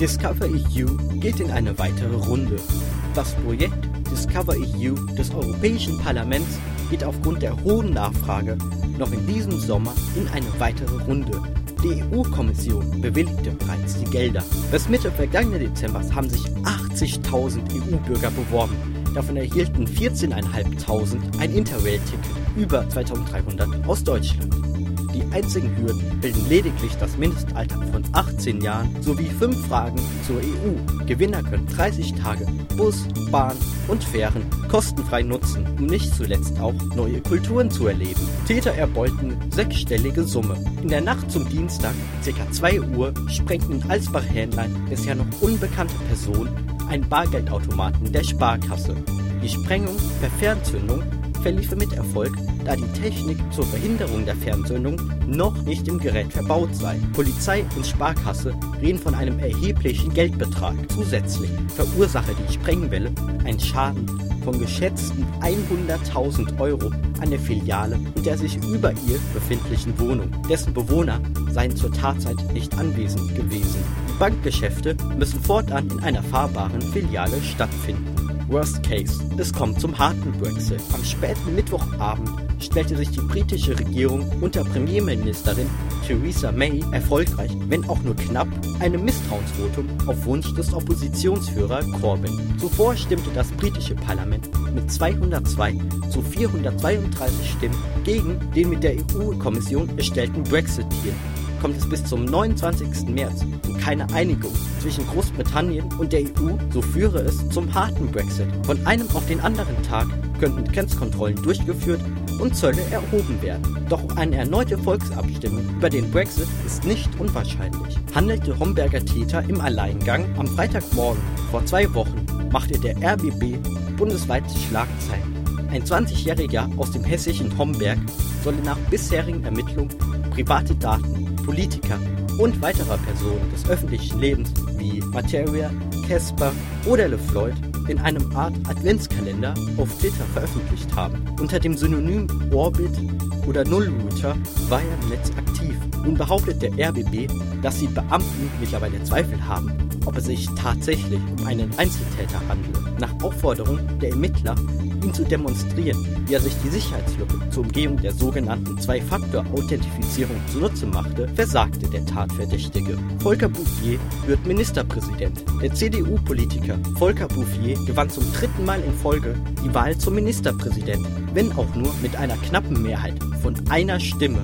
Discover EU geht in eine weitere Runde. Das Projekt Discover EU des Europäischen Parlaments geht aufgrund der hohen Nachfrage noch in diesem Sommer in eine weitere Runde. Die EU-Kommission bewilligte bereits die Gelder. Bis Mitte vergangenen Dezembers haben sich 80.000 EU-Bürger beworben. Davon erhielten 14.500 ein Interrail-Ticket über 2300 aus Deutschland. Die einzigen Hürden bilden lediglich das Mindestalter von 18 Jahren sowie fünf Fragen zur EU. Gewinner können 30 Tage Bus, Bahn und Fähren kostenfrei nutzen, um nicht zuletzt auch neue Kulturen zu erleben. Täter erbeuten sechsstellige Summe. In der Nacht zum Dienstag, ca. 2 Uhr, sprengten in Alsbach-Hähnlein bisher noch unbekannte Personen einen Bargeldautomaten der Sparkasse. Die Sprengung per Fernzündung verliefe mit Erfolg, da die Technik zur Verhinderung der Fernzündung noch nicht im Gerät verbaut sei. Polizei und Sparkasse reden von einem erheblichen Geldbetrag. Zusätzlich verursache die Sprengwelle einen Schaden von geschätzten 100.000 Euro an der Filiale und der sich über ihr befindlichen Wohnung. Dessen Bewohner seien zur Tatzeit nicht anwesend gewesen. Die Bankgeschäfte müssen fortan in einer fahrbaren Filiale stattfinden. Worst Case, es kommt zum harten Brexit. Am späten Mittwochabend stellte sich die britische Regierung unter Premierministerin Theresa May erfolgreich, wenn auch nur knapp, einem Misstrauensvotum auf Wunsch des Oppositionsführers Corbyn. Zuvor stimmte das britische Parlament mit 202 zu 432 Stimmen gegen den mit der EU-Kommission erstellten Brexit-Deal kommt es bis zum 29. März zu keiner Einigung zwischen Großbritannien und der EU, so führe es zum harten Brexit. Von einem auf den anderen Tag könnten Grenzkontrollen durchgeführt und Zölle erhoben werden. Doch eine erneute Volksabstimmung über den Brexit ist nicht unwahrscheinlich. Handelte Homberger Täter im Alleingang am Freitagmorgen vor zwei Wochen, machte der RBB bundesweit Schlagzeilen. Ein 20-Jähriger aus dem hessischen Homberg solle nach bisherigen Ermittlungen private Daten Politiker und weiterer Personen des öffentlichen Lebens wie Materia, Casper oder LeFloid in einem Art Adventskalender auf Twitter veröffentlicht haben. Unter dem Synonym Orbit oder Nullrouter war er im Netz aktiv. Nun behauptet der RBB, dass die Beamten mittlerweile Zweifel haben, ob es sich tatsächlich um einen Einzeltäter handele. Nach Aufforderung der Ermittler ihn zu demonstrieren, wie er sich die Sicherheitslücke zur Umgehung der sogenannten Zwei-Faktor-Authentifizierung zunutze machte, versagte der Tatverdächtige. Volker Bouffier wird Ministerpräsident. Der CDU-Politiker Volker Bouffier gewann zum dritten Mal in Folge die Wahl zum Ministerpräsidenten, wenn auch nur mit einer knappen Mehrheit von einer Stimme.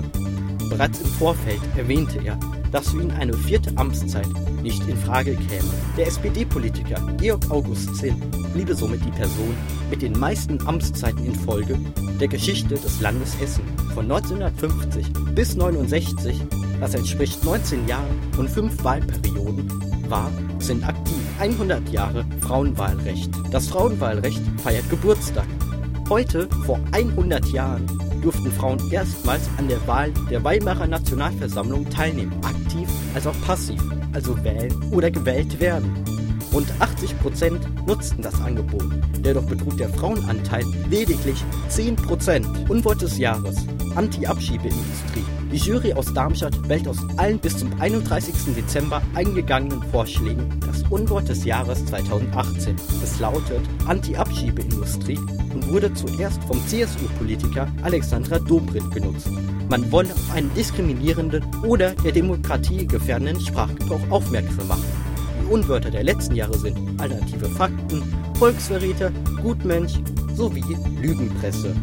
Bereits im Vorfeld erwähnte er, dass für ihn eine vierte Amtszeit nicht in Frage käme. Der SPD-Politiker Georg August Zinn bliebe somit die Person mit den meisten Amtszeiten in Folge der Geschichte des Landes Hessen. Von 1950 bis 69, das entspricht 19 Jahren und 5 Wahlperioden, war, sind aktiv 100 Jahre Frauenwahlrecht. Das Frauenwahlrecht feiert Geburtstag. Heute, vor 100 Jahren, durften Frauen erstmals an der Wahl der Weimarer Nationalversammlung teilnehmen, aktiv als auch passiv, also wählen oder gewählt werden. Rund 80 Prozent nutzten das Angebot. Dennoch betrug der Frauenanteil lediglich 10 Prozent. Unwort des Jahres. Anti-Abschiebeindustrie. Die Jury aus Darmstadt wählt aus allen bis zum 31. Dezember eingegangenen Vorschlägen das Unwort des Jahres 2018. Es lautet Anti-Abschiebeindustrie und wurde zuerst vom CSU-Politiker Alexandra Dobrindt genutzt. Man wolle auf einen diskriminierenden oder der Demokratie gefährdenden Sprachgebrauch aufmerksam machen. Die Unwörter der letzten Jahre sind alternative Fakten, Volksverräter, Gutmensch sowie Lügenpresse.